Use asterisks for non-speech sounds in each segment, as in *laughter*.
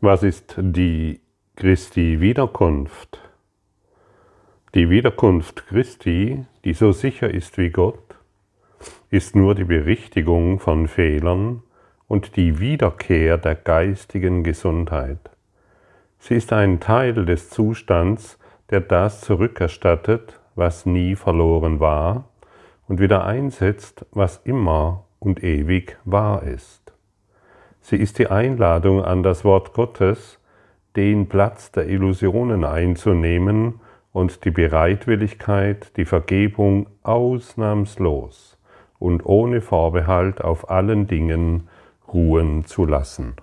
Was ist die Christi Wiederkunft? Die Wiederkunft Christi, die so sicher ist wie Gott, ist nur die Berichtigung von Fehlern und die Wiederkehr der geistigen Gesundheit. Sie ist ein Teil des Zustands, der das zurückerstattet, was nie verloren war, und wieder einsetzt, was immer und ewig wahr ist. Sie ist die Einladung an das Wort Gottes, den Platz der Illusionen einzunehmen und die Bereitwilligkeit, die Vergebung ausnahmslos und ohne Vorbehalt auf allen Dingen ruhen zu lassen.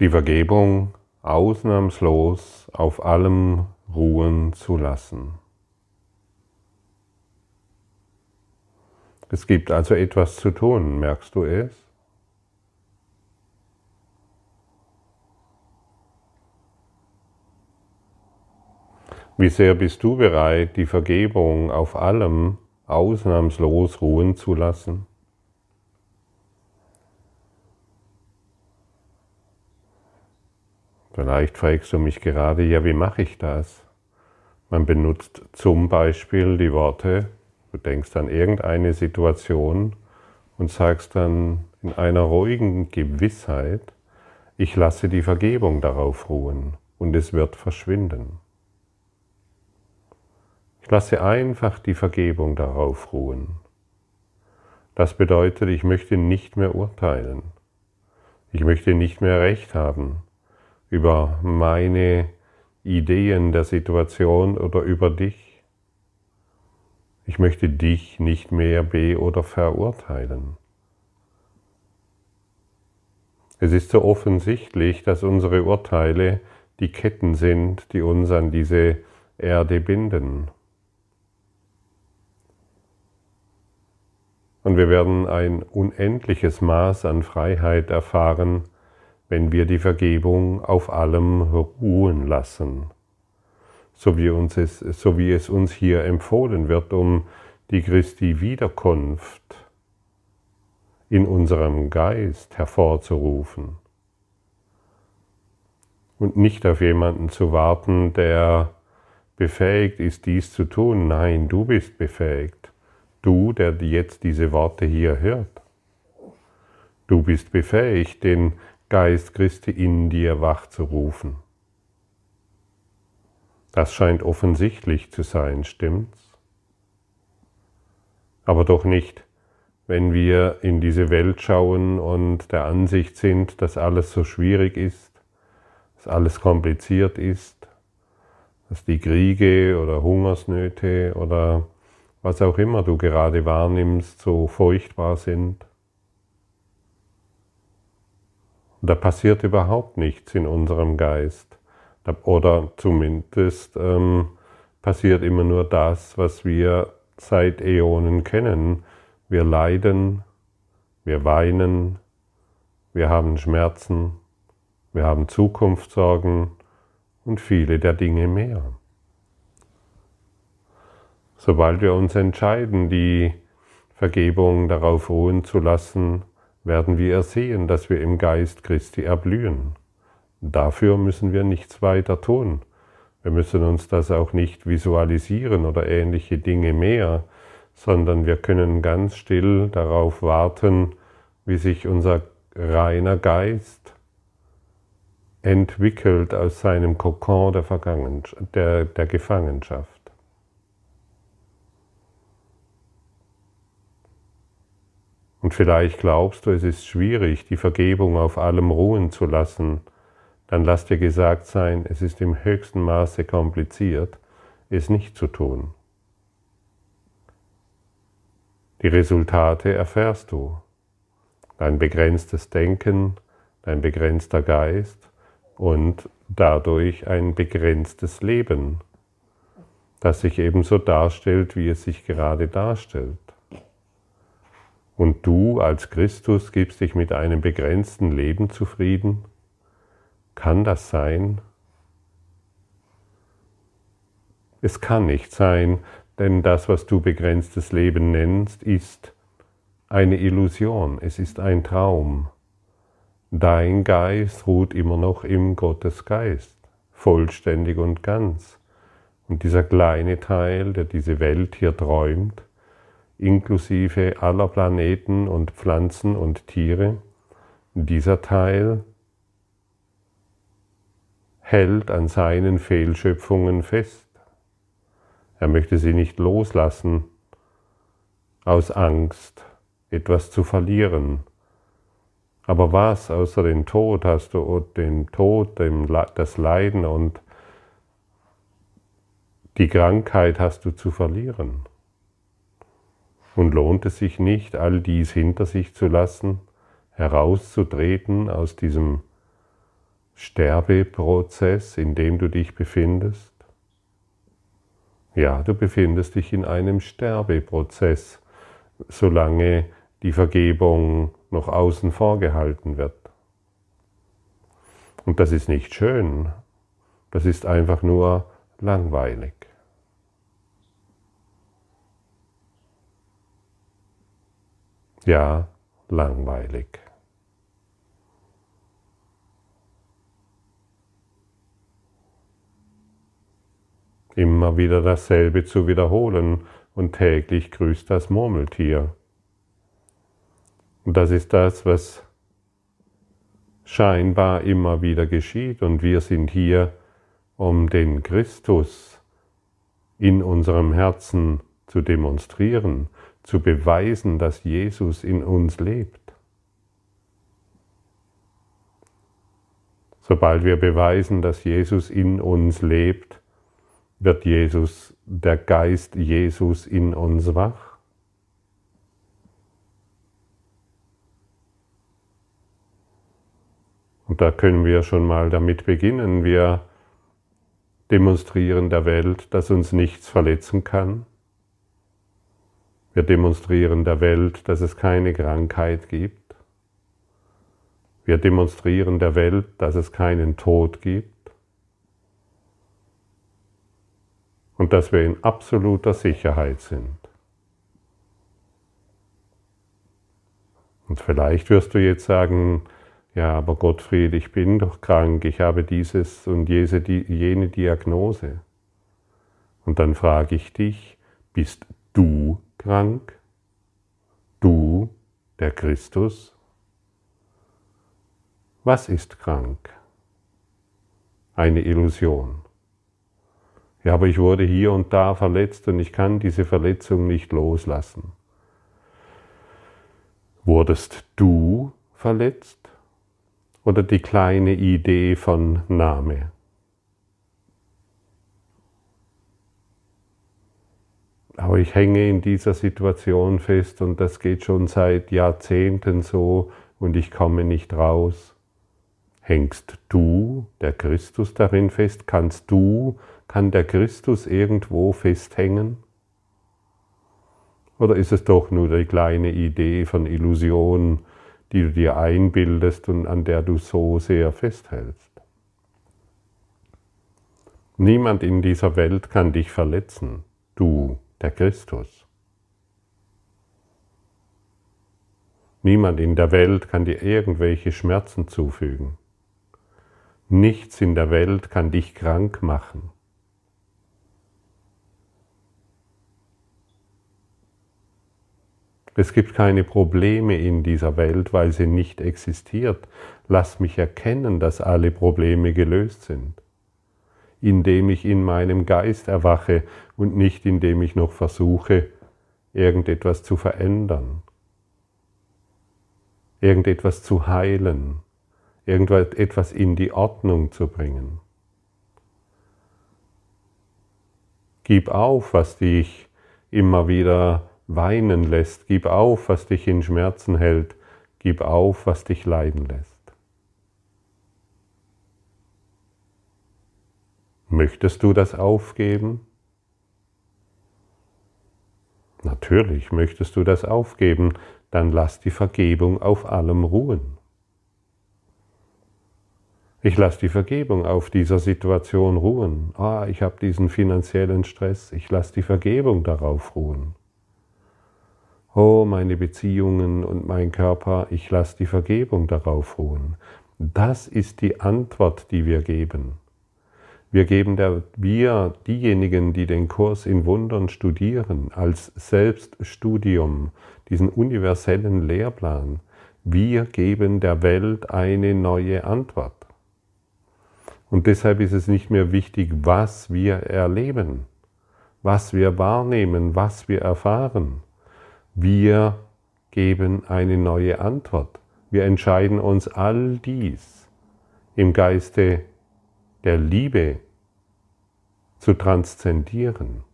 Die Vergebung ausnahmslos auf allem ruhen zu lassen. Es gibt also etwas zu tun, merkst du es? Wie sehr bist du bereit, die Vergebung auf allem ausnahmslos ruhen zu lassen? Vielleicht fragst du mich gerade, ja, wie mache ich das? Man benutzt zum Beispiel die Worte, du denkst an irgendeine Situation und sagst dann in einer ruhigen Gewissheit, ich lasse die Vergebung darauf ruhen und es wird verschwinden. Ich lasse einfach die Vergebung darauf ruhen. Das bedeutet, ich möchte nicht mehr urteilen. Ich möchte nicht mehr Recht haben über meine Ideen der Situation oder über dich. Ich möchte dich nicht mehr be- oder verurteilen. Es ist so offensichtlich, dass unsere Urteile die Ketten sind, die uns an diese Erde binden. Und wir werden ein unendliches Maß an Freiheit erfahren, wenn wir die Vergebung auf allem ruhen lassen, so wie, uns es, so wie es uns hier empfohlen wird, um die Christi Wiederkunft in unserem Geist hervorzurufen und nicht auf jemanden zu warten, der befähigt ist, dies zu tun. Nein, du bist befähigt. Du, der jetzt diese Worte hier hört. Du bist befähigt, den Geist Christi in dir wachzurufen. Das scheint offensichtlich zu sein, stimmt's? Aber doch nicht, wenn wir in diese Welt schauen und der Ansicht sind, dass alles so schwierig ist, dass alles kompliziert ist, dass die Kriege oder Hungersnöte oder was auch immer du gerade wahrnimmst, so furchtbar sind. Da passiert überhaupt nichts in unserem Geist. Oder zumindest ähm, passiert immer nur das, was wir seit Äonen kennen. Wir leiden, wir weinen, wir haben Schmerzen, wir haben Zukunftssorgen und viele der Dinge mehr. Sobald wir uns entscheiden, die Vergebung darauf ruhen zu lassen, werden wir ersehen, dass wir im Geist Christi erblühen. Dafür müssen wir nichts weiter tun. Wir müssen uns das auch nicht visualisieren oder ähnliche Dinge mehr, sondern wir können ganz still darauf warten, wie sich unser reiner Geist entwickelt aus seinem Kokon der, der, der Gefangenschaft. Und vielleicht glaubst du, es ist schwierig, die Vergebung auf allem ruhen zu lassen. Dann lass dir gesagt sein, es ist im höchsten Maße kompliziert, es nicht zu tun. Die Resultate erfährst du. Dein begrenztes Denken, dein begrenzter Geist und dadurch ein begrenztes Leben. das sich ebenso darstellt, wie es sich gerade darstellt. Und du als Christus gibst dich mit einem begrenzten Leben zufrieden? Kann das sein? Es kann nicht sein, denn das, was du begrenztes Leben nennst, ist eine Illusion, es ist ein Traum. Dein Geist ruht immer noch im Gottesgeist, vollständig und ganz. Und dieser kleine Teil, der diese Welt hier träumt, inklusive aller Planeten und Pflanzen und Tiere, dieser Teil hält an seinen Fehlschöpfungen fest. Er möchte sie nicht loslassen aus Angst, etwas zu verlieren. Aber was außer dem Tod hast du den Tod, das Leiden und die Krankheit hast du zu verlieren? Und lohnt es sich nicht, all dies hinter sich zu lassen, herauszutreten aus diesem Sterbeprozess, in dem du dich befindest? Ja, du befindest dich in einem Sterbeprozess, solange die Vergebung noch außen vor gehalten wird. Und das ist nicht schön, das ist einfach nur langweilig. Ja, langweilig. Immer wieder dasselbe zu wiederholen und täglich grüßt das Murmeltier. Und das ist das, was scheinbar immer wieder geschieht. Und wir sind hier, um den Christus in unserem Herzen zu demonstrieren, zu beweisen, dass Jesus in uns lebt. Sobald wir beweisen, dass Jesus in uns lebt, wird Jesus, der Geist Jesus in uns wach. Und da können wir schon mal damit beginnen. Wir demonstrieren der Welt, dass uns nichts verletzen kann. Wir demonstrieren der Welt, dass es keine Krankheit gibt. Wir demonstrieren der Welt, dass es keinen Tod gibt. Und dass wir in absoluter Sicherheit sind. Und vielleicht wirst du jetzt sagen, ja, aber Gottfried, ich bin doch krank, ich habe dieses und jene Diagnose. Und dann frage ich dich, bist du krank? Du, der Christus? Was ist krank? Eine Illusion. Ja, aber ich wurde hier und da verletzt und ich kann diese Verletzung nicht loslassen. Wurdest du verletzt oder die kleine Idee von Name? Aber ich hänge in dieser Situation fest und das geht schon seit Jahrzehnten so und ich komme nicht raus. Hängst du, der Christus, darin fest? Kannst du, kann der Christus irgendwo festhängen? Oder ist es doch nur die kleine Idee von Illusion, die du dir einbildest und an der du so sehr festhältst? Niemand in dieser Welt kann dich verletzen, du der Christus. Niemand in der Welt kann dir irgendwelche Schmerzen zufügen. Nichts in der Welt kann dich krank machen. Es gibt keine Probleme in dieser Welt, weil sie nicht existiert. Lass mich erkennen, dass alle Probleme gelöst sind indem ich in meinem Geist erwache und nicht indem ich noch versuche, irgendetwas zu verändern, irgendetwas zu heilen, irgendetwas in die Ordnung zu bringen. Gib auf, was dich immer wieder weinen lässt, gib auf, was dich in Schmerzen hält, gib auf, was dich leiden lässt. Möchtest du das aufgeben? Natürlich möchtest du das aufgeben, dann lass die Vergebung auf allem ruhen. Ich lasse die Vergebung auf dieser Situation ruhen. Ah, ich habe diesen finanziellen Stress. Ich lasse die Vergebung darauf ruhen. Oh, meine Beziehungen und mein Körper, ich lasse die Vergebung darauf ruhen. Das ist die Antwort, die wir geben. Wir geben der, wir, diejenigen, die den Kurs in Wundern studieren, als Selbststudium, diesen universellen Lehrplan, wir geben der Welt eine neue Antwort. Und deshalb ist es nicht mehr wichtig, was wir erleben, was wir wahrnehmen, was wir erfahren. Wir geben eine neue Antwort. Wir entscheiden uns all dies im Geiste der Liebe zu transzendieren.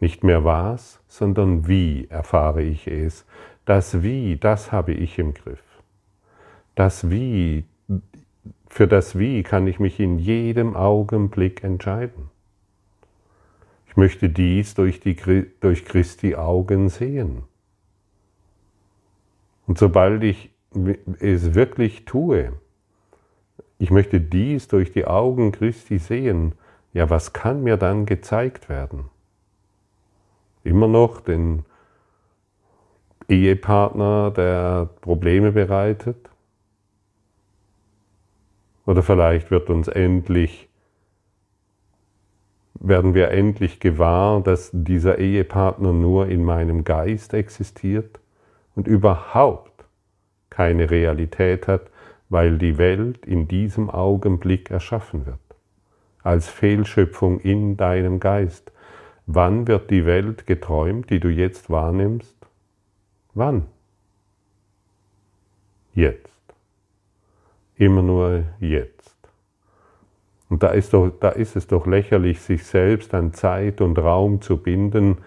Nicht mehr was, sondern wie erfahre ich es. Das Wie, das habe ich im Griff. Das Wie, für das Wie kann ich mich in jedem Augenblick entscheiden. Ich möchte dies durch, die, durch Christi Augen sehen. Und sobald ich es wirklich tue, ich möchte dies durch die Augen Christi sehen, ja, was kann mir dann gezeigt werden? Immer noch den Ehepartner, der Probleme bereitet? Oder vielleicht wird uns endlich, werden wir endlich gewahr, dass dieser Ehepartner nur in meinem Geist existiert und überhaupt keine Realität hat, weil die Welt in diesem Augenblick erschaffen wird, als Fehlschöpfung in deinem Geist. Wann wird die Welt geträumt, die du jetzt wahrnimmst? Wann? Jetzt immer nur jetzt. Und da ist, doch, da ist es doch lächerlich, sich selbst an Zeit und Raum zu binden,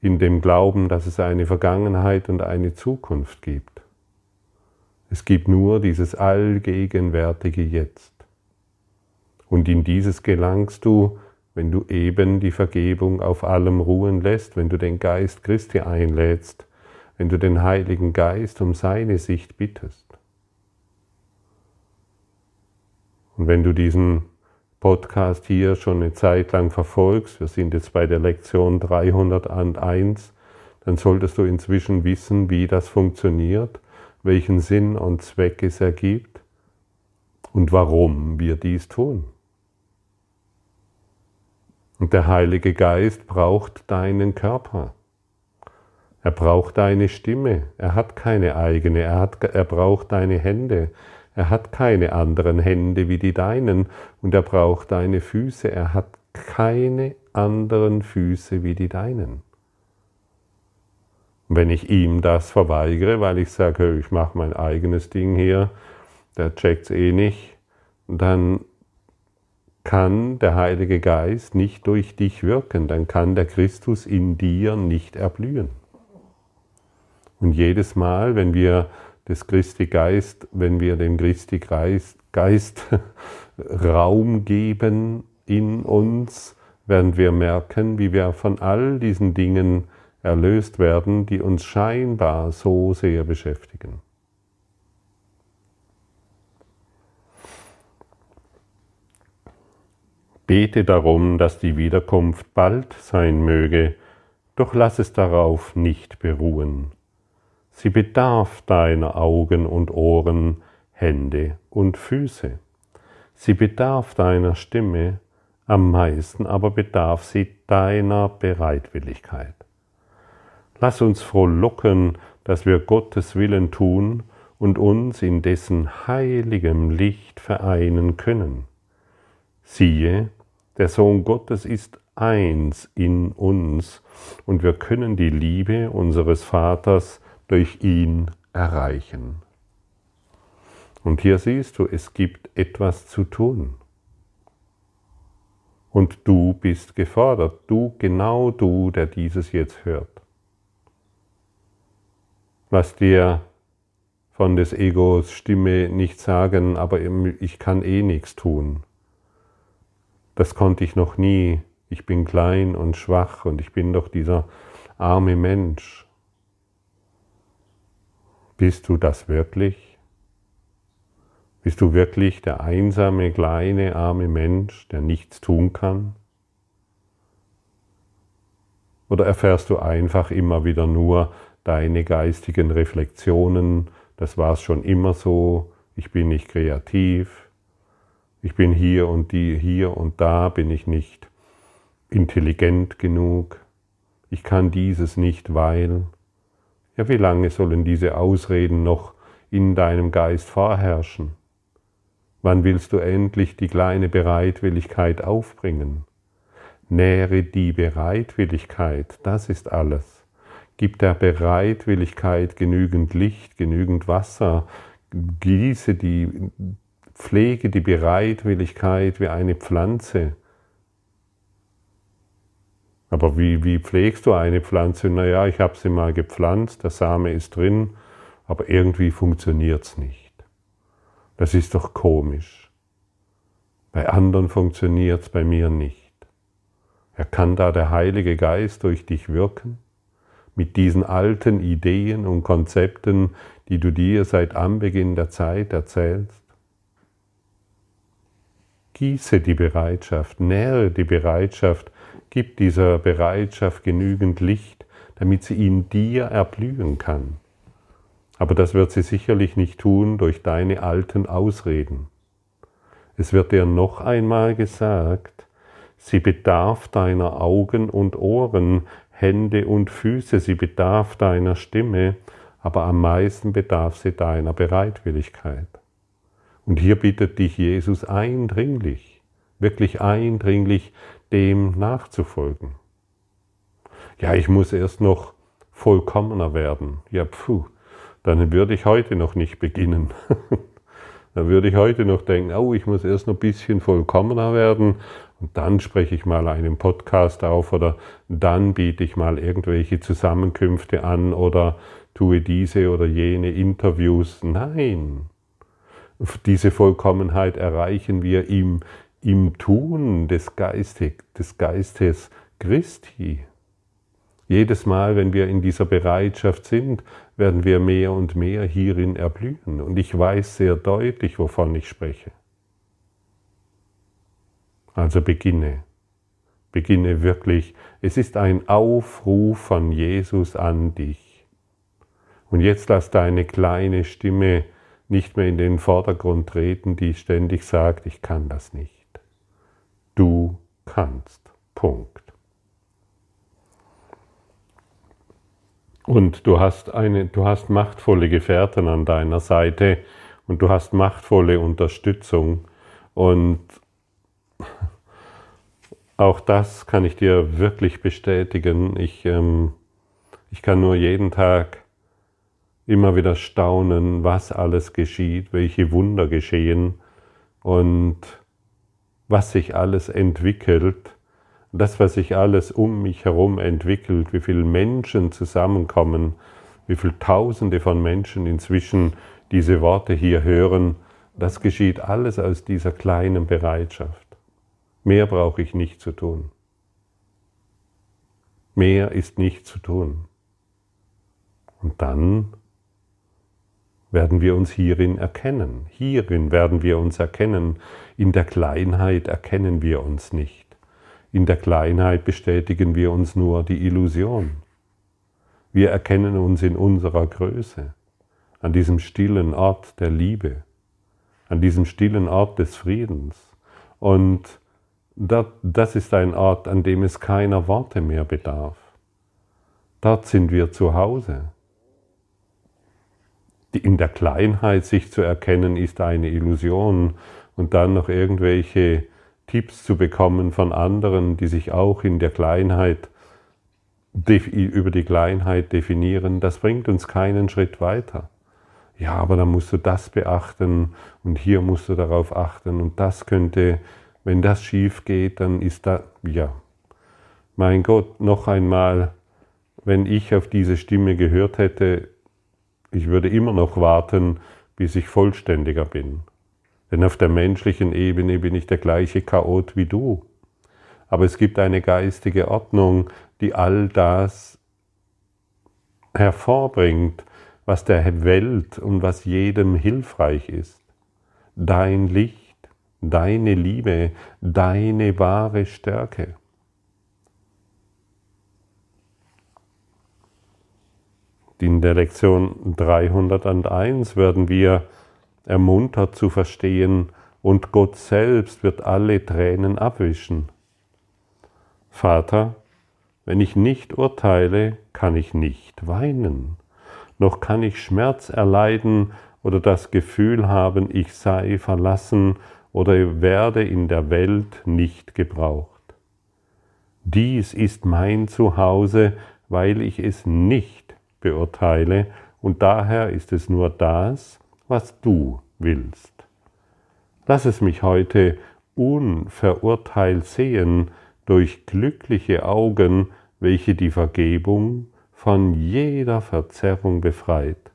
in dem Glauben, dass es eine Vergangenheit und eine Zukunft gibt. Es gibt nur dieses allgegenwärtige Jetzt. Und in dieses gelangst du, wenn du eben die Vergebung auf allem ruhen lässt, wenn du den Geist Christi einlädst, wenn du den Heiligen Geist um seine Sicht bittest. Und wenn du diesen Podcast hier schon eine Zeit lang verfolgst, wir sind jetzt bei der Lektion 301, dann solltest du inzwischen wissen, wie das funktioniert, welchen Sinn und Zweck es ergibt und warum wir dies tun. Und der Heilige Geist braucht deinen Körper. Er braucht deine Stimme. Er hat keine eigene. Er, hat, er braucht deine Hände. Er hat keine anderen Hände wie die deinen und er braucht deine Füße. Er hat keine anderen Füße wie die deinen. Wenn ich ihm das verweigere, weil ich sage, ich mache mein eigenes Ding hier, der checkt's eh nicht, dann kann der Heilige Geist nicht durch dich wirken, dann kann der Christus in dir nicht erblühen. Und jedes Mal, wenn wir des Christi Geist, wenn wir dem Christi Geist, Geist *laughs* Raum geben in uns, werden wir merken, wie wir von all diesen Dingen erlöst werden, die uns scheinbar so sehr beschäftigen. Bete darum, dass die Wiederkunft bald sein möge, doch lass es darauf nicht beruhen. Sie bedarf deiner Augen und Ohren, Hände und Füße. Sie bedarf deiner Stimme, am meisten aber bedarf sie deiner Bereitwilligkeit. Lass uns frohlocken, dass wir Gottes Willen tun und uns in dessen heiligem Licht vereinen können. Siehe, der Sohn Gottes ist eins in uns und wir können die Liebe unseres Vaters durch ihn erreichen. Und hier siehst du, es gibt etwas zu tun. Und du bist gefordert, du, genau du, der dieses jetzt hört. Lass dir von des Egos Stimme nicht sagen, aber ich kann eh nichts tun. Das konnte ich noch nie ich bin klein und schwach und ich bin doch dieser arme Mensch. Bist du das wirklich? Bist du wirklich der einsame, kleine, arme Mensch, der nichts tun kann? Oder erfährst du einfach immer wieder nur deine geistigen Reflexionen, das war es schon immer so, ich bin nicht kreativ, ich bin hier und die, hier und da bin ich nicht intelligent genug, ich kann dieses nicht, weil. Ja, wie lange sollen diese Ausreden noch in deinem Geist vorherrschen? Wann willst du endlich die kleine Bereitwilligkeit aufbringen? Nähre die Bereitwilligkeit, das ist alles. Gib der Bereitwilligkeit genügend Licht, genügend Wasser, gieße die, pflege die Bereitwilligkeit wie eine Pflanze. Aber wie, wie pflegst du eine Pflanze? Naja, ich habe sie mal gepflanzt, der Same ist drin, aber irgendwie funktioniert es nicht. Das ist doch komisch. Bei anderen funktioniert es, bei mir nicht. Er kann da der Heilige Geist durch dich wirken? Mit diesen alten Ideen und Konzepten, die du dir seit Anbeginn der Zeit erzählst? Gieße die Bereitschaft, nähre die Bereitschaft, gib dieser Bereitschaft genügend Licht, damit sie in dir erblühen kann. Aber das wird sie sicherlich nicht tun durch deine alten Ausreden. Es wird dir noch einmal gesagt, sie bedarf deiner Augen und Ohren, Hände und Füße, sie bedarf deiner Stimme, aber am meisten bedarf sie deiner Bereitwilligkeit. Und hier bittet dich Jesus eindringlich, wirklich eindringlich, dem nachzufolgen. Ja, ich muss erst noch vollkommener werden. Ja, pfuh, dann würde ich heute noch nicht beginnen. *laughs* dann würde ich heute noch denken, oh, ich muss erst noch ein bisschen vollkommener werden und dann spreche ich mal einen Podcast auf oder dann biete ich mal irgendwelche Zusammenkünfte an oder tue diese oder jene Interviews. Nein, diese Vollkommenheit erreichen wir im, im Tun des, Geistig, des Geistes Christi. Jedes Mal, wenn wir in dieser Bereitschaft sind, werden wir mehr und mehr hierin erblühen. Und ich weiß sehr deutlich, wovon ich spreche. Also beginne, beginne wirklich. Es ist ein Aufruf von Jesus an dich. Und jetzt lass deine kleine Stimme nicht mehr in den Vordergrund treten, die ständig sagt, ich kann das nicht. Du kannst. Punkt. Und du hast eine, du hast machtvolle Gefährten an deiner Seite und du hast machtvolle Unterstützung und auch das kann ich dir wirklich bestätigen. Ich, ähm, ich kann nur jeden Tag immer wieder staunen, was alles geschieht, welche Wunder geschehen und was sich alles entwickelt, das, was sich alles um mich herum entwickelt, wie viele Menschen zusammenkommen, wie viele Tausende von Menschen inzwischen diese Worte hier hören, das geschieht alles aus dieser kleinen Bereitschaft. Mehr brauche ich nicht zu tun. Mehr ist nicht zu tun. Und dann werden wir uns hierin erkennen. Hierin werden wir uns erkennen. In der Kleinheit erkennen wir uns nicht. In der Kleinheit bestätigen wir uns nur die Illusion. Wir erkennen uns in unserer Größe, an diesem stillen Ort der Liebe, an diesem stillen Ort des Friedens. Und das ist ein Ort, an dem es keiner Worte mehr bedarf. Dort sind wir zu Hause in der Kleinheit sich zu erkennen, ist eine Illusion. Und dann noch irgendwelche Tipps zu bekommen von anderen, die sich auch in der Kleinheit über die Kleinheit definieren, das bringt uns keinen Schritt weiter. Ja, aber dann musst du das beachten und hier musst du darauf achten und das könnte, wenn das schief geht, dann ist da, ja, mein Gott, noch einmal, wenn ich auf diese Stimme gehört hätte, ich würde immer noch warten, bis ich vollständiger bin. Denn auf der menschlichen Ebene bin ich der gleiche Chaot wie du. aber es gibt eine geistige Ordnung, die all das hervorbringt, was der Welt und was jedem hilfreich ist. Dein Licht, deine Liebe, deine wahre Stärke. In der Lektion 301 werden wir ermuntert zu verstehen, und Gott selbst wird alle Tränen abwischen. Vater, wenn ich nicht urteile, kann ich nicht weinen, noch kann ich Schmerz erleiden oder das Gefühl haben, ich sei verlassen oder werde in der Welt nicht gebraucht. Dies ist mein Zuhause, weil ich es nicht beurteile, und daher ist es nur das, was du willst. Lass es mich heute unverurteilt sehen durch glückliche Augen, welche die Vergebung von jeder Verzerrung befreit.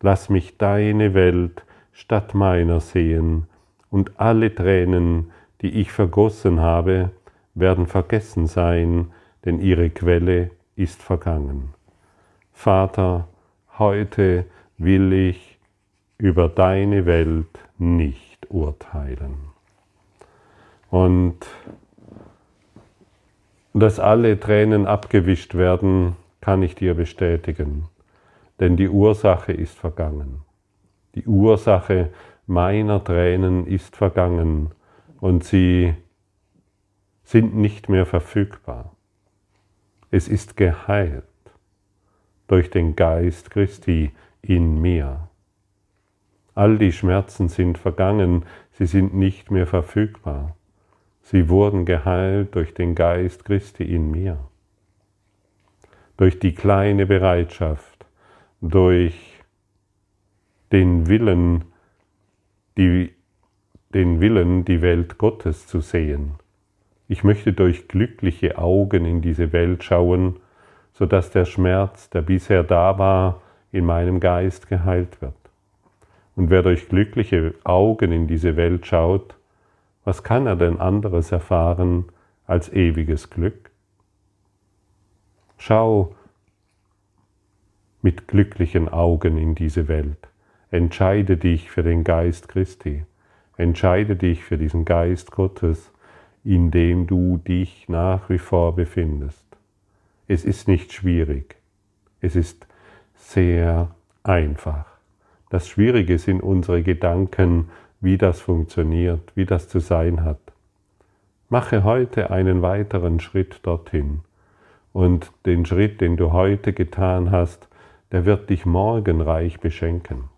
Lass mich deine Welt statt meiner sehen, und alle Tränen, die ich vergossen habe, werden vergessen sein, denn ihre Quelle ist vergangen. Vater, heute will ich über deine Welt nicht urteilen. Und dass alle Tränen abgewischt werden, kann ich dir bestätigen, denn die Ursache ist vergangen. Die Ursache meiner Tränen ist vergangen und sie sind nicht mehr verfügbar. Es ist geheilt durch den Geist Christi in mir. All die Schmerzen sind vergangen, sie sind nicht mehr verfügbar. Sie wurden geheilt durch den Geist Christi in mir. Durch die kleine Bereitschaft, durch den Willen, die, den Willen, die Welt Gottes zu sehen. Ich möchte durch glückliche Augen in diese Welt schauen, sodass der Schmerz, der bisher da war, in meinem Geist geheilt wird. Und wer durch glückliche Augen in diese Welt schaut, was kann er denn anderes erfahren als ewiges Glück? Schau mit glücklichen Augen in diese Welt. Entscheide dich für den Geist Christi. Entscheide dich für diesen Geist Gottes, in dem du dich nach wie vor befindest. Es ist nicht schwierig. Es ist sehr einfach. Das Schwierige sind unsere Gedanken, wie das funktioniert, wie das zu sein hat. Mache heute einen weiteren Schritt dorthin. Und den Schritt, den du heute getan hast, der wird dich morgen reich beschenken.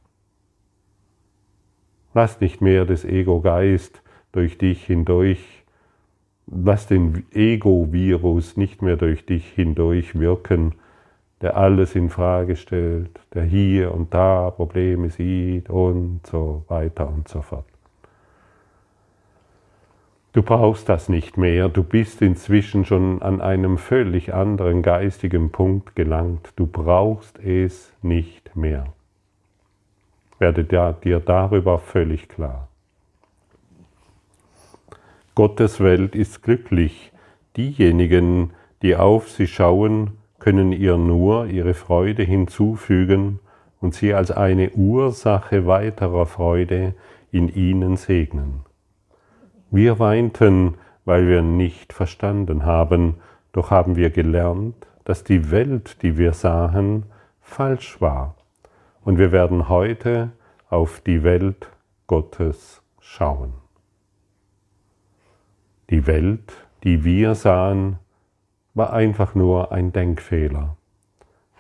Lass nicht mehr des Ego-Geist durch dich hindurch lass den Ego-Virus nicht mehr durch dich hindurch wirken, der alles in Frage stellt, der hier und da Probleme sieht und so weiter und so fort. Du brauchst das nicht mehr, du bist inzwischen schon an einem völlig anderen geistigen Punkt gelangt, du brauchst es nicht mehr. Werde dir darüber völlig klar. Gottes Welt ist glücklich. Diejenigen, die auf sie schauen, können ihr nur ihre Freude hinzufügen und sie als eine Ursache weiterer Freude in ihnen segnen. Wir weinten, weil wir nicht verstanden haben, doch haben wir gelernt, dass die Welt, die wir sahen, falsch war. Und wir werden heute auf die Welt Gottes schauen. Die Welt, die wir sahen, war einfach nur ein Denkfehler.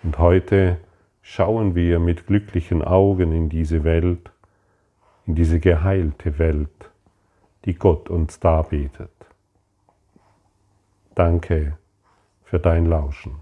Und heute schauen wir mit glücklichen Augen in diese Welt, in diese geheilte Welt, die Gott uns darbietet. Danke für dein Lauschen.